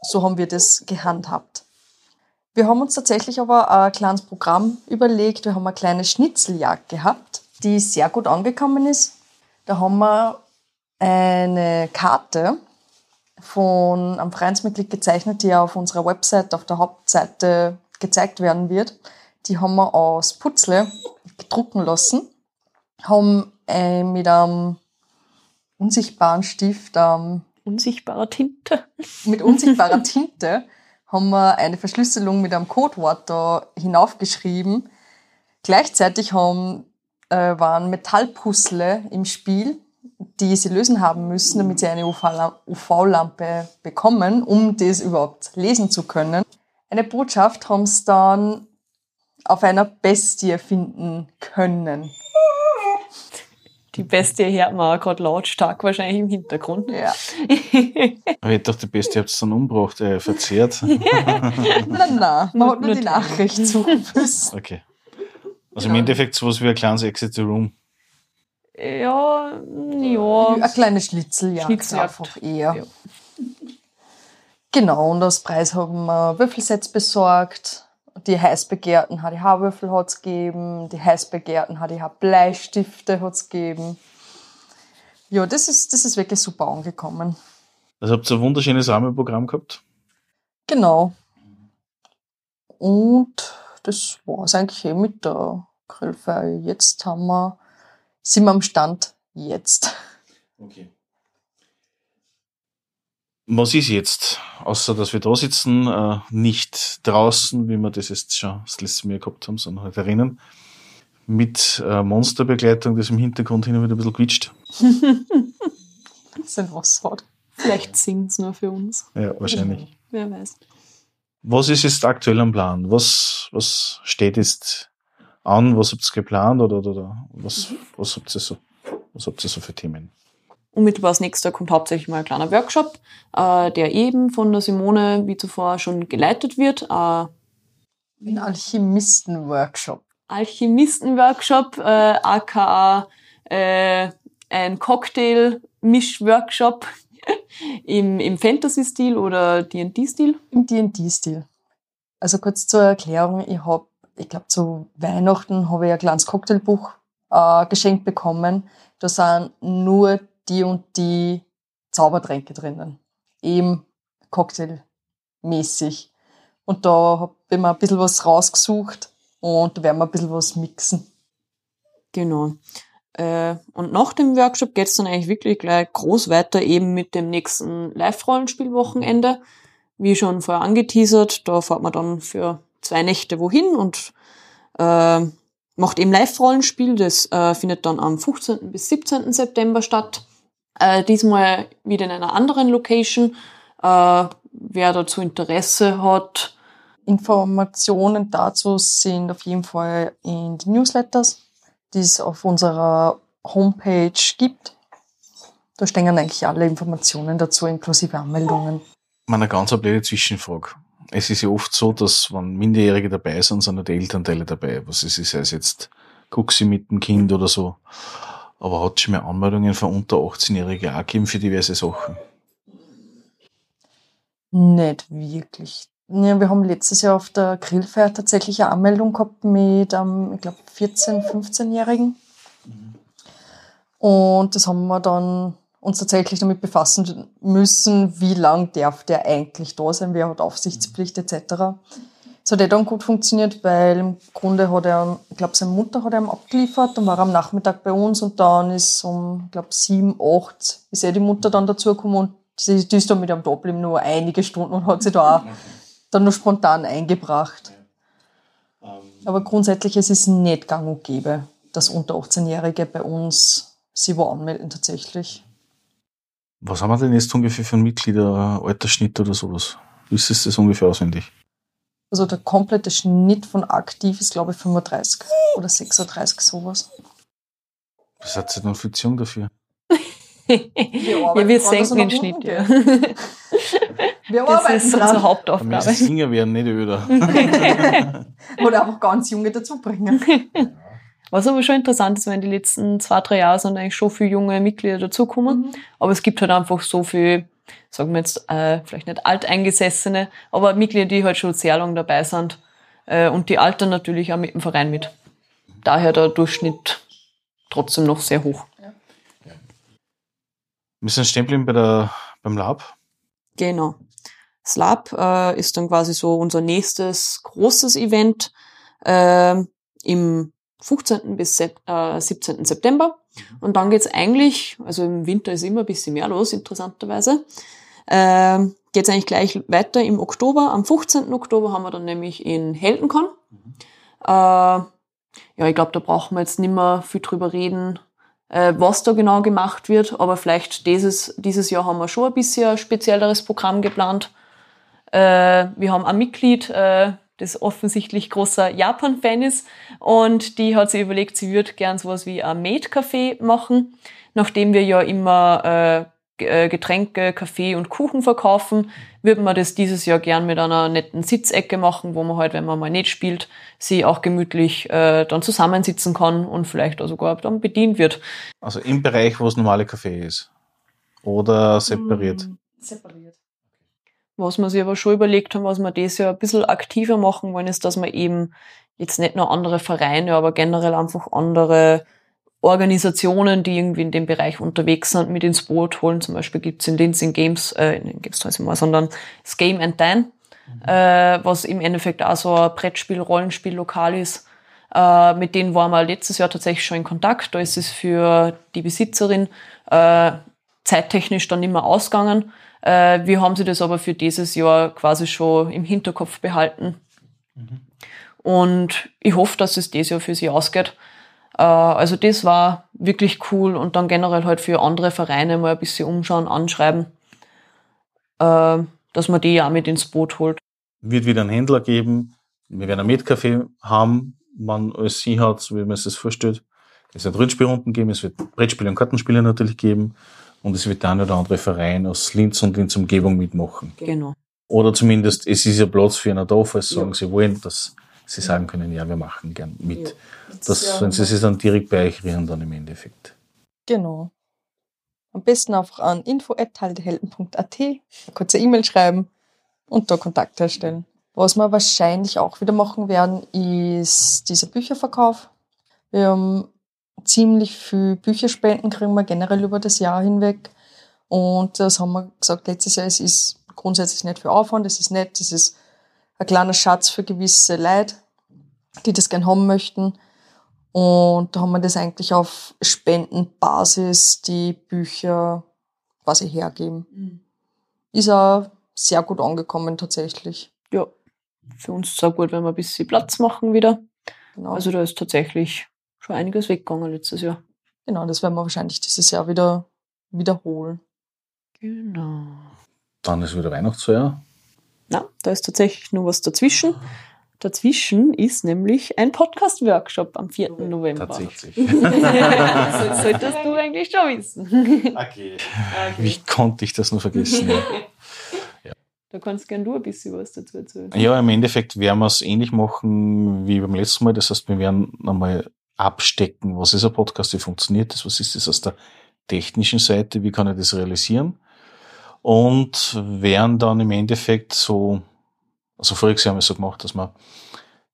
so haben wir das gehandhabt. Wir haben uns tatsächlich aber ein kleines Programm überlegt. Wir haben eine kleine Schnitzeljagd gehabt, die sehr gut angekommen ist. Da haben wir eine Karte von einem Vereinsmitglied gezeichnet, die auf unserer Website auf der Hauptseite gezeigt werden wird. Die haben wir aus Putzle gedrucken lassen, haben äh, mit einem unsichtbaren Stift, ähm, Unsichtbare Tinte. mit unsichtbarer Tinte, haben wir eine Verschlüsselung mit einem Codewort da hinaufgeschrieben. Gleichzeitig haben, äh, waren Metallpuzzle im Spiel, die sie lösen haben müssen, damit sie eine UV-Lampe bekommen, um das überhaupt lesen zu können. Eine Botschaft haben sie dann auf einer Bestie finden können. Die Bestie hört man auch gerade lautstark wahrscheinlich im Hintergrund. Ja. Aber ich dachte, die Beste habt ihr dann umgebracht, äh, verzehrt. Nein, nein, man Nur- hat nur nur die die- Nachricht suchen müssen. Okay. Also im Endeffekt sowas wie ein kleines Exit the Room. Ja, ja. Eine kleine Schnitzeljagd, Schnitzeljagd. einfach eher. Ja. Genau, und als Preis haben wir Würfelsets besorgt. Die heiß begehrten HDH-Würfel hat es gegeben, die heiß begehrten HDH-Bleistifte hat es gegeben. Ja, das ist, das ist wirklich super angekommen. Also habt ihr ein wunderschönes Rahmenprogramm gehabt. Genau. Und das war es eigentlich eh mit der Grillfeier. Jetzt haben wir, sind wir am Stand jetzt. Okay. Was ist jetzt? Außer, dass wir da sitzen, äh, nicht draußen, wie wir das jetzt schon das letzte Mal gehabt haben, sondern halt drinnen. Mit äh, Monsterbegleitung, das im Hintergrund hin und wieder ein bisschen quietscht. Sind was hat. Vielleicht singt's nur für uns. Ja, wahrscheinlich. Wer weiß. Was ist jetzt aktuell am Plan? Was, was steht jetzt an? Was habt ihr geplant oder, oder, oder was, was habt ihr so, was habt ihr so für Themen? Unmittelbar als nächster kommt hauptsächlich mal ein kleiner Workshop, äh, der eben von der Simone, wie zuvor schon geleitet wird. Äh, Ein Alchemisten-Workshop. Alchemisten-Workshop, äh, aka äh, ein Cocktail-Misch-Workshop im, im Fantasy-Stil oder D&D-Stil? Im D&D-Stil. Also kurz zur Erklärung, ich habe, ich glaube zu Weihnachten habe ich ein kleines Cocktailbuch äh, geschenkt bekommen. Da sind nur die und die Zaubertränke drinnen. Eben cocktailmäßig. Und da habe ich mir ein bisschen was rausgesucht und da werden wir ein bisschen was mixen. Genau. Äh, und nach dem Workshop geht's dann eigentlich wirklich gleich groß weiter eben mit dem nächsten Live-Rollenspiel-Wochenende. Wie schon vorher angeteasert, da fährt man dann für zwei Nächte wohin und äh, macht eben Live-Rollenspiel. Das äh, findet dann am 15. bis 17. September statt. Äh, diesmal wieder in einer anderen Location. Äh, wer dazu Interesse hat. Informationen dazu sind auf jeden Fall in den Newsletters die es auf unserer Homepage gibt. Da stehen eigentlich alle Informationen dazu, inklusive Anmeldungen. Meine ganz blöde Zwischenfrage. Es ist ja oft so, dass wenn Minderjährige dabei sind, sind auch die Elternteile dabei. Was ist es, sei es jetzt Guxi mit dem Kind oder so. Aber hat es schon mal Anmeldungen von unter 18-Jährigen auch gegeben für diverse Sachen? Nicht wirklich. Ja, wir haben letztes Jahr auf der Grillfeier tatsächlich eine Anmeldung gehabt mit einem, ich glaube, 14-, 15-Jährigen. Und das haben wir dann uns tatsächlich damit befassen müssen, wie lang darf der eigentlich da sein, wer hat Aufsichtspflicht etc. Das hat eh dann gut funktioniert, weil im Grunde hat er, ich glaube, seine Mutter hat er ihm abgeliefert, dann war er am Nachmittag bei uns und dann ist um, ich glaube, sieben, acht ist eh die Mutter dann dazugekommen und die ist dann mit da geblieben, nur einige Stunden und hat sich da auch dann nur spontan eingebracht. Aber grundsätzlich es ist es nicht gang und gäbe, dass unter 18-Jährige bei uns sie wo anmelden tatsächlich. Was haben wir denn jetzt ungefähr für einen Mitglieder, Altersschnitt oder sowas? Ist es das ungefähr auswendig? Also der komplette Schnitt von aktiv ist, glaube ich, 35 oder 36, sowas. Was hat sie denn für Beziehung dafür? ja, wir senken den Schnitt, ja. Wir Das arbeiten ist dran. unsere Hauptaufgabe. ist Singer werden, nicht öder. Oder einfach ganz junge dazubringen. Was aber schon interessant ist, wenn die letzten zwei, drei Jahre sind eigentlich schon viele junge Mitglieder dazukommen. Aber es gibt halt einfach so viel, sagen wir jetzt, äh, vielleicht nicht alteingesessene, aber Mitglieder, die halt schon sehr lange dabei sind. Äh, und die altern natürlich auch mit dem Verein mit. Daher der Durchschnitt trotzdem noch sehr hoch. Wir sind stehen geblieben bei der, beim Lab. Genau. Das Lab äh, ist dann quasi so unser nächstes großes Event äh, im 15. bis Sep äh, 17. September. Und dann geht's eigentlich, also im Winter ist immer ein bisschen mehr los, interessanterweise. Äh, geht's eigentlich gleich weiter im Oktober. Am 15. Oktober haben wir dann nämlich in Heldenkon. Äh, ja, ich glaube, da brauchen wir jetzt nicht mehr viel drüber reden, äh, was da genau gemacht wird, aber vielleicht dieses, dieses Jahr haben wir schon ein bisschen ein spezielleres Programm geplant. Äh, wir haben ein Mitglied, äh, das offensichtlich großer Japan-Fan ist und die hat sich überlegt, sie würde gern sowas wie ein Maid-Café machen, nachdem wir ja immer äh, äh, Getränke, Kaffee und Kuchen verkaufen, würden wir das dieses Jahr gern mit einer netten Sitzecke machen, wo man halt, wenn man mal nicht spielt, sie auch gemütlich äh, dann zusammensitzen kann und vielleicht auch sogar dann bedient wird. Also im Bereich, wo es normale Kaffee ist. Oder separiert. Mm, Separiert. Was wir sich aber schon überlegt haben, was wir das Jahr ein bisschen aktiver machen wollen, ist, dass wir eben jetzt nicht nur andere Vereine, aber generell einfach andere Organisationen, die irgendwie in dem Bereich unterwegs sind, mit ins Boot holen. Zum Beispiel gibt's in Linz in Games, äh, in Games weiß ich mal, sondern das Game and Dine, äh, was im Endeffekt auch so ein Brettspiel, Rollenspiel lokal ist. Äh, mit denen waren wir letztes Jahr tatsächlich schon in Kontakt. Da ist es für die Besitzerin äh, zeittechnisch dann mehr ausgegangen. Äh, wir haben sie das aber für dieses Jahr quasi schon im Hinterkopf behalten. Und ich hoffe, dass es dieses Jahr für sie ausgeht. Äh, also das war wirklich cool und dann generell halt für andere Vereine mal ein bisschen umschauen, anschreiben, äh, dass man die ja mit ins Boot holt. Wird wieder einen Händler geben. Wir werden ein Metcafé haben, man alles sie hat, wie man sich das vorstellt. Es wird Rundspielrunden geben, es wird Brettspiele und Kartenspiele natürlich geben. Und es wird eine oder andere Verein aus Linz und Linz Umgebung mitmachen. Genau. Oder zumindest, es ist ja Platz für einen da, falls sie sagen, sie wollen, dass sie sagen können, ja, wir machen gern mit. Ja. Das, ja wenn sie sich dann direkt bei euch rühren, dann im Endeffekt. Genau. Am besten einfach an info.haldehelden.at eine kurze E-Mail schreiben und da Kontakt herstellen. Was wir wahrscheinlich auch wieder machen werden, ist dieser Bücherverkauf. Wir haben ziemlich viel Bücherspenden kriegen wir generell über das Jahr hinweg. Und das haben wir gesagt letztes Jahr, es ist grundsätzlich nicht für Aufwand, es ist nett, es ist ein kleiner Schatz für gewisse Leute, die das gern haben möchten. Und da haben wir das eigentlich auf Spendenbasis die Bücher quasi hergeben. Ist auch sehr gut angekommen tatsächlich. Ja, für uns ist es auch gut, wenn wir ein bisschen Platz machen wieder. Genau. Also da ist tatsächlich schon einiges weggegangen letztes Jahr. genau, das werden wir wahrscheinlich dieses Jahr wieder wiederholen. Genau. Dann ist wieder Weihnachtsfeier. Na, da ist tatsächlich nur was dazwischen. Dazwischen ist nämlich ein Podcast-Workshop am 4. November. Tatsächlich. das solltest du eigentlich schon wissen. Okay. Wie konnte ich das nur vergessen? Ja. Da kannst gern du ein bisschen was dazu erzählen. Ja, im Endeffekt werden wir es ähnlich machen wie beim letzten Mal. Das heißt, wir werden einmal abstecken, was ist ein Podcast, wie funktioniert das, was ist das aus der technischen Seite, wie kann ich das realisieren. Und werden dann im Endeffekt so, also voriges Jahr haben wir es so gemacht, dass wir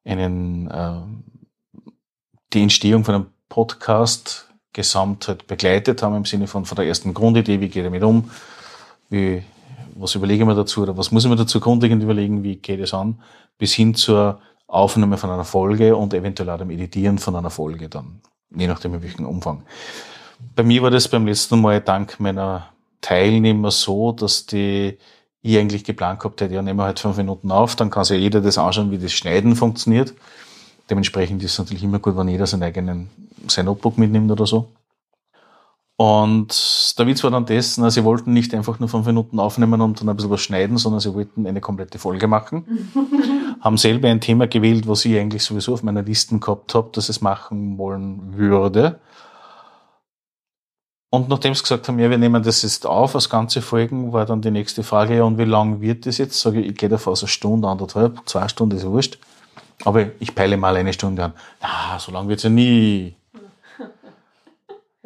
einen, äh, die Entstehung von einem Podcast gesamt halt begleitet haben, im Sinne von, von der ersten Grundidee, wie geht er damit um, wie, was überlege ich mir dazu oder was muss ich mir dazu grundlegend überlegen, wie geht es an, bis hin zur Aufnahme von einer Folge und eventuell auch dem Editieren von einer Folge dann, je nachdem in welchem Umfang. Bei mir war das beim letzten Mal dank meiner Teilnehmer so, dass die ich eigentlich geplant gehabt hätte, ja, nehmen wir halt fünf Minuten auf, dann kann sich jeder das anschauen, wie das Schneiden funktioniert. Dementsprechend ist es natürlich immer gut, wenn jeder seinen eigenen, sein Notebook mitnimmt oder so. Und der Witz war dann na, sie wollten nicht einfach nur fünf Minuten aufnehmen und dann ein bisschen was schneiden, sondern sie wollten eine komplette Folge machen. Haben selber ein Thema gewählt, was ich eigentlich sowieso auf meiner Liste gehabt habe, dass es machen wollen würde. Und nachdem sie gesagt haben, ja, wir nehmen das jetzt auf als ganze Folgen, war dann die nächste Frage, ja, und wie lang wird das jetzt? Sage ich, ich gehe davon aus eine Stunde, anderthalb, zwei Stunden, ist ja wurscht. Aber ich peile mal eine Stunde an. Na, so lang wird's ja nie.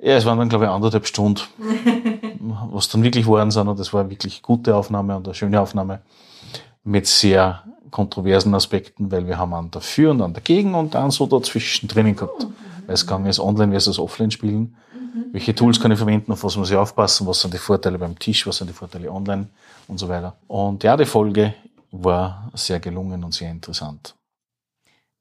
Ja, es waren dann, glaube ich, anderthalb Stunden, was dann wirklich waren sind. Und das war eine wirklich gute Aufnahme und eine schöne Aufnahme mit sehr kontroversen Aspekten, weil wir haben einen dafür und einen dagegen und dann so dazwischen drinnen gehabt. Weil es gegangen ist, online versus offline spielen. Welche Tools kann ich verwenden, auf was muss ich aufpassen, was sind die Vorteile beim Tisch, was sind die Vorteile online und so weiter. Und ja, die Folge war sehr gelungen und sehr interessant.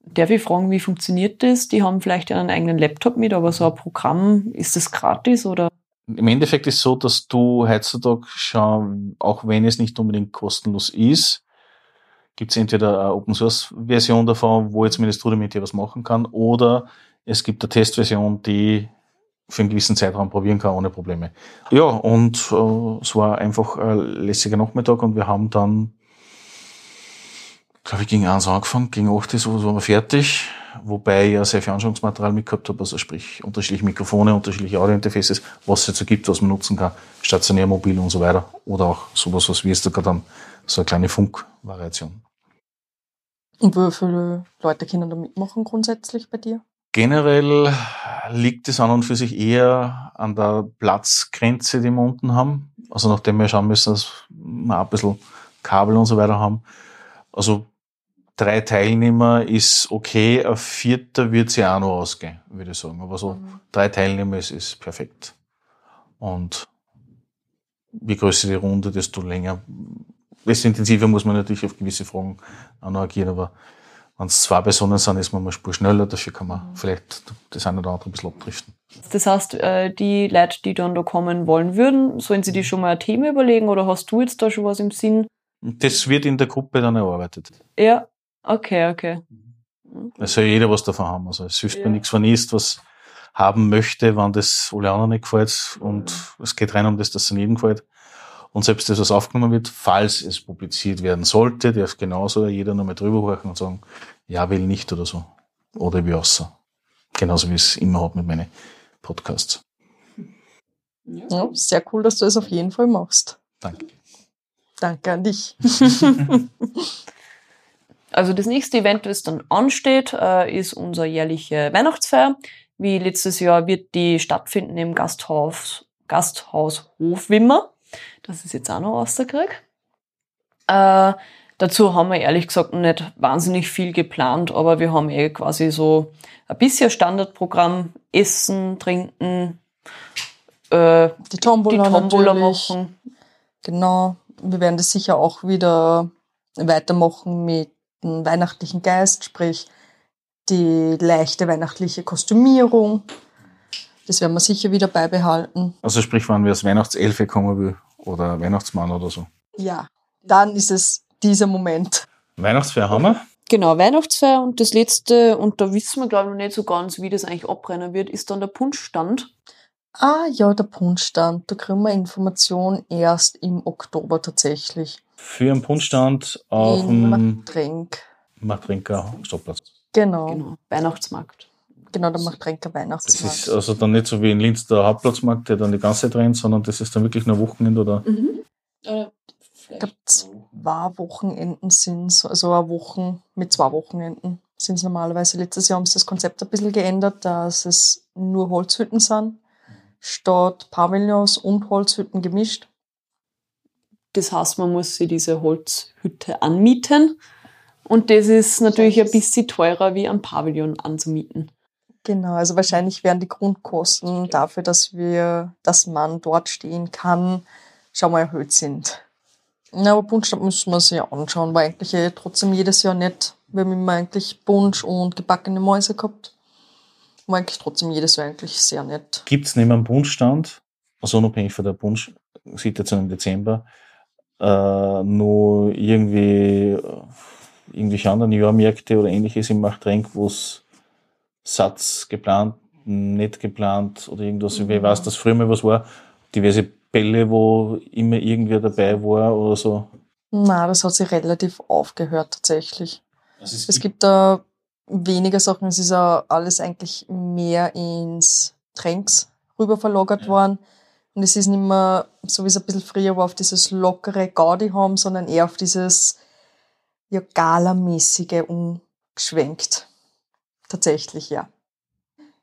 Darf ich fragen, wie funktioniert das? Die haben vielleicht einen eigenen Laptop mit, aber so ein Programm, ist das gratis oder? Im Endeffekt ist es so, dass du heutzutage schon, auch wenn es nicht unbedingt kostenlos ist, gibt es entweder eine Open Source Version davon, wo jetzt zumindest rudimentär was machen kann, oder es gibt eine Testversion, die für einen gewissen Zeitraum probieren kann, ohne Probleme. Ja, und äh, es war einfach ein lässiger Nachmittag und wir haben dann, glaube ich, gegen eins angefangen, gegen acht ist so waren wir fertig, wobei ich ja sehr viel Anschauungsmaterial mitgehabt habe, also sprich unterschiedliche Mikrofone, unterschiedliche Audiointerfaces, was es jetzt so gibt, was man nutzen kann, stationär, mobil und so weiter. Oder auch sowas, was wir jetzt da gerade haben, so eine kleine Funkvariation. Und wie viele Leute können da mitmachen grundsätzlich bei dir? Generell liegt es an und für sich eher an der Platzgrenze, die wir unten haben. Also nachdem wir schauen müssen, dass wir ein bisschen Kabel und so weiter haben. Also drei Teilnehmer ist okay, ein vierter wird sich auch noch ausgehen, würde ich sagen. Aber so Mhm. drei Teilnehmer ist, ist perfekt. Und je größer die Runde, desto länger, desto intensiver muss man natürlich auf gewisse Fragen auch noch agieren, aber wenn es zwei Personen sind, ist man mal Spur schneller, dafür kann man vielleicht das eine oder andere ein bisschen abdriften. Das heißt, äh, die Leute, die dann da kommen wollen würden, sollen sie die schon mal ein Thema überlegen oder hast du jetzt da schon was im Sinn? Das wird in der Gruppe dann erarbeitet. Ja, okay, okay. Es soll jeder was davon haben. Also es hilft Ja. mir nichts, wenn ich was haben möchte, wenn das alle anderen nicht gefällt. Und es geht rein um das, dass es jedem gefällt. Und selbst das, was aufgenommen wird, falls es publiziert werden sollte, darf genauso jeder nochmal drüber horchen und sagen, ja, will nicht oder so. Oder wie außer. Genauso wie ich es immer habe mit meinen Podcasts. Ja, sehr cool, dass du es auf jeden Fall machst. Danke. Danke an dich. Also das nächste Event, das dann ansteht, äh, ist unser jährliche Weihnachtsfeier. Wie letztes Jahr wird die stattfinden im Gasthaus, Gasthaus Hofwimmer. Das ist jetzt auch noch rausgekriegt. Äh, dazu haben wir ehrlich gesagt nicht wahnsinnig viel geplant, aber wir haben eh quasi so ein bisschen Standardprogramm, Essen, Trinken, äh, Die Tombola, die Tombola natürlich. machen. Genau. Wir werden das sicher auch wieder weitermachen mit dem weihnachtlichen Geist, sprich die leichte weihnachtliche Kostümierung. Das werden wir sicher wieder beibehalten. Also sprich, wenn wir als Weihnachtselfe kommen will oder Weihnachtsmann oder so. Ja, dann ist es dieser Moment. Weihnachtsfeier haben wir. Genau, Weihnachtsfeier und das letzte, und da wissen wir glaube ich noch nicht so ganz, wie das eigentlich abbrennen wird, ist dann der Punschstand. Ah ja, der Punschstand. Da kriegen wir Information erst im Oktober tatsächlich. Für einen Punschstand auf dem Machtrenk. Machtrinker Stoppplatz. Genau. genau. Genau, der Machtrenker Das Weihnachtsmarkt. ist also dann nicht so wie in Linz der Hauptplatzmarkt, der dann die ganze Zeit rennt, sondern das ist dann wirklich nur Wochenende oder Mhm. Ich glaube, zwei Wochenenden sind also eine Woche mit zwei Wochenenden sind es normalerweise. Letztes Jahr haben sie das Konzept ein bisschen geändert, dass es nur Holzhütten sind, statt Pavillons und Holzhütten gemischt. Das heißt, man muss sich diese Holzhütte anmieten. Und das ist natürlich ein bisschen teurer, wie ein Pavillon anzumieten. Genau, also wahrscheinlich wären die Grundkosten dafür, dass wir, dass man dort stehen kann, schon mal erhöht sind. Ja, aber Punschstand müssen wir sich ja anschauen, war eigentlich eh trotzdem jedes Jahr nett. Wir haben immer eigentlich Punsch und gebackene Mäuse gehabt. War eigentlich trotzdem jedes Jahr eigentlich sehr nett. gibt es neben dem Punschstand, also unabhängig von der Punsch-Situation im Dezember, äh, nur irgendwie äh, irgendwelche anderen Jahrmärkte oder ähnliches im Machtrenk, wo es Satz geplant, nicht geplant oder irgendwas. Ich weiß, dass früher mal was war, diverse Bälle, wo immer irgendwer dabei war oder so. Na, das hat sich relativ aufgehört tatsächlich. Es gibt da weniger Sachen, es ist ja alles eigentlich mehr ins Tränks rüber verlagert Ja. worden. Und es ist nicht mehr, so wie es ein bisschen früher war, auf dieses lockere Gaudi haben, sondern eher auf dieses ja, Galamäßige umgeschwenkt. Tatsächlich, ja.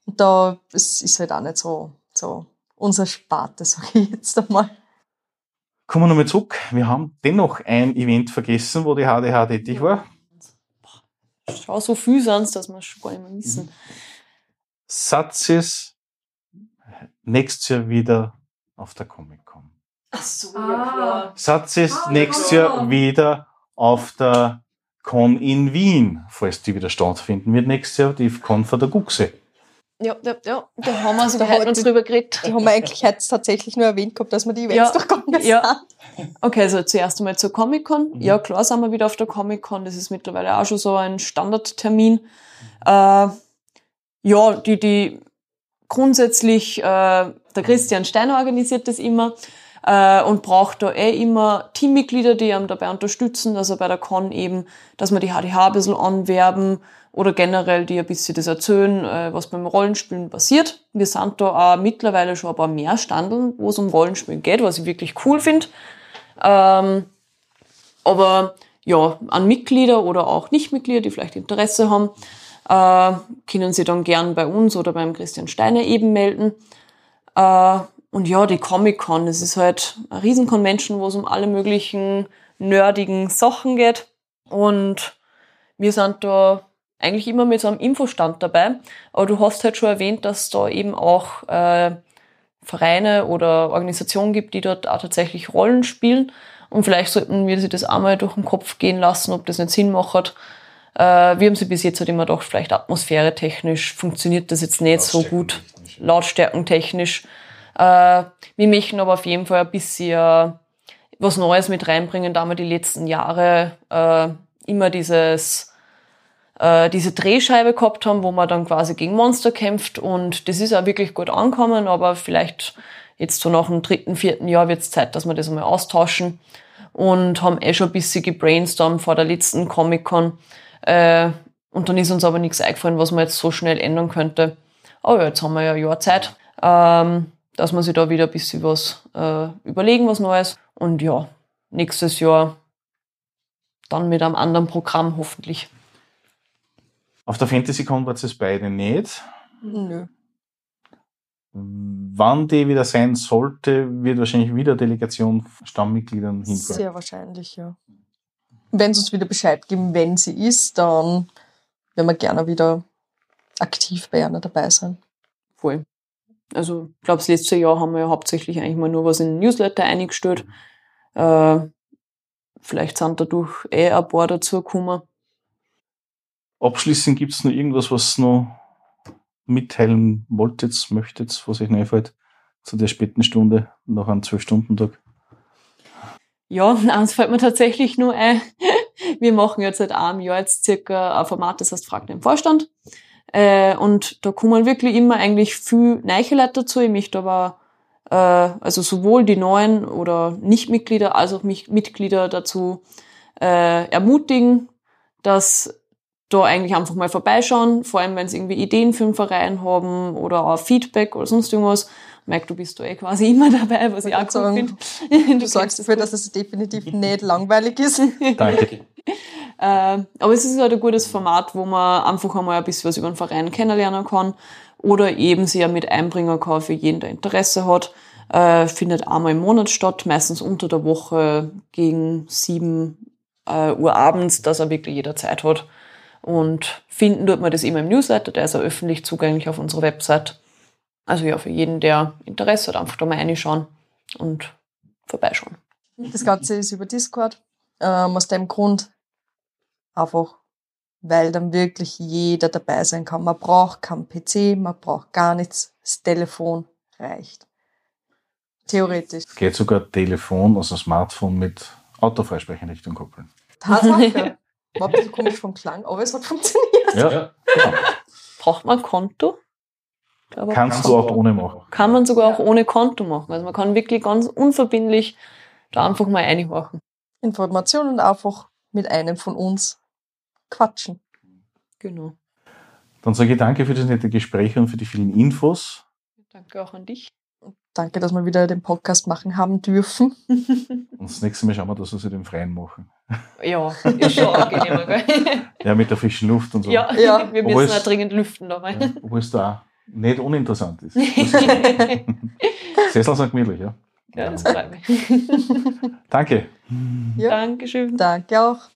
Und da es ist halt auch nicht so, so unser Sparte, sage ich jetzt einmal. Kommen wir nochmal zurück. Wir haben dennoch ein Event vergessen, wo die HDH tätig war. Schau so viel sonst, dass wir es schon gar nicht mehr wissen. Satz ist nächstes Jahr wieder auf der Comic-Con. Ach so, ja, Satz ist Ah, nächstes ja. Jahr wieder auf der Con in Wien, falls die wieder stattfinden wird. Nächstes Jahr die Con von der Guxe. Ja, ja, ja. Da haben wir sogar heute uns die- drüber geredet. Die haben wir eigentlich heute tatsächlich nur erwähnt gehabt, dass wir die Events Ja, durchgegangen ja. sind. Okay, also zuerst einmal zur Comic-Con. Mhm. Ja, klar sind wir wieder auf der Comic-Con. Das ist mittlerweile auch schon so ein Standardtermin. Äh, ja, die, die grundsätzlich, äh, der Christian Steiner organisiert das immer äh, und braucht da eh immer Teammitglieder, die ihm dabei unterstützen, er bei der Con eben, dass wir die HDH ein bisschen anwerben oder generell die ein bisschen das erzählen, äh, was beim Rollenspielen passiert. Wir sind da auch mittlerweile schon ein paar mehr Standeln, wo es um Rollenspielen geht, was ich wirklich cool finde. Ähm, aber ja, an Mitglieder oder auch Nichtmitglieder, die vielleicht Interesse haben, äh, können sie dann gern bei uns oder beim Christian Steiner eben melden. Äh, und ja, die Comic-Con, das ist halt eine Riesenconvention, wo es um alle möglichen nerdigen Sachen geht. Und wir sind da eigentlich immer mit so einem Infostand dabei. Aber du hast halt schon erwähnt, dass da eben auch äh, Vereine oder Organisationen gibt, die dort auch tatsächlich Rollen spielen. Und vielleicht sollten wir sich das einmal durch den Kopf gehen lassen, ob das nicht Sinn macht. Äh, wir haben sie bis jetzt halt immer gedacht, vielleicht atmosphäretechnisch funktioniert das jetzt nicht so gut, lautstärkentechnisch. Äh, wir möchten aber auf jeden Fall ein bisschen was Neues mit reinbringen, da wir die letzten Jahre äh, immer dieses äh, diese Drehscheibe gehabt haben, wo man dann quasi gegen Monster kämpft und das ist auch wirklich gut angekommen, aber vielleicht jetzt so nach dem dritten, vierten Jahr wird es Zeit, dass wir das einmal austauschen und haben eh schon ein bisschen gebrainstormt vor der letzten Comic-Con äh, und dann ist uns aber nichts eingefallen, was man jetzt so schnell ändern könnte. Aber ja, jetzt haben wir ja ein Jahr Zeit, ähm, dass wir sich da wieder ein bisschen was äh, überlegen, was Neues und ja, nächstes Jahr dann mit einem anderen Programm hoffentlich. Auf der FantasyCon war es beide nicht. Nö. Wann die wieder sein sollte, wird wahrscheinlich wieder Delegation von Stammmitgliedern hinfahren. Sehr wahrscheinlich, ja. Wenn sie uns wieder Bescheid geben, wenn sie ist, dann werden wir gerne wieder aktiv bei einer dabei sein. Voll. Also, ich glaube, das letzte Jahr haben wir ja hauptsächlich eigentlich mal nur was in den Newsletter eingestellt. Äh, vielleicht sind dadurch eh ein paar dazugekommen. Abschließend gibt es noch irgendwas, was noch mitteilen wolltet, möchtet, was euch einfällt zu der späten Stunde nach einem 12-Stunden-Tag? Ja, eins fällt mir tatsächlich nur ein. Wir machen jetzt seit einem Jahr jetzt circa ein Format, das heißt Frag den Vorstand. Äh, und da kommen wirklich immer eigentlich viel neue Leute dazu. Ich möchte aber äh, also sowohl die neuen oder Nicht-Mitglieder als auch mich Mitglieder dazu äh, ermutigen, dass da eigentlich einfach mal vorbeischauen, vor allem wenn sie irgendwie Ideen für den Verein haben oder auch Feedback oder sonst irgendwas. Mike, du bist da eh quasi immer dabei, was ich, Ich auch gut sagen, finde. Du sorgst dafür, dass es definitiv nicht langweilig ist. Danke. Äh, aber es ist halt ein gutes Format, wo man einfach einmal ein bisschen was über den Verein kennenlernen kann oder eben sich ja mit einbringen kann für jeden, der Interesse hat. Äh, findet einmal im Monat statt, meistens unter der Woche gegen sieben äh, Uhr abends, dass er wirklich jeder Zeit hat. Und finden tut man das immer im Newsletter, der ist auch öffentlich zugänglich auf unserer Website. Also ja, für jeden, der Interesse hat, einfach da mal reinschauen und vorbeischauen. Das Ganze ist über Discord. Ähm, aus dem Grund einfach, weil dann wirklich jeder dabei sein kann. Man braucht keinen PC, man braucht gar nichts. Das Telefon reicht. Theoretisch. Es geht sogar Telefon, also Smartphone mit Autofreisprechenrichtung koppeln. Tatsache. War ein bisschen komisch vom Klang, aber es hat funktioniert. Ja, genau. Braucht man ein Konto? Aber Kannst du auch ohne machen. kann man sogar auch ohne Konto machen. Also man kann wirklich ganz unverbindlich da einfach mal einmachen. Informationen einfach mit einem von uns quatschen. Genau. Dann sage ich danke für das nette Gespräch und für die vielen Infos. Danke auch an dich. Danke, dass wir wieder den Podcast machen haben dürfen. Und das nächste Mal schauen wir, dass wir sie den Freien machen. ja, ist schon angenehmer, gell? Ja, mit der frischen Luft und so. Ja, Ja. wir Obwohl müssen es- auch dringend lüften dabei. Ja, Obwohl es da nicht uninteressant ist. Sessel sind gemütlich, ja. ja, das freut mich. Danke. Ja. Dankeschön. Danke auch.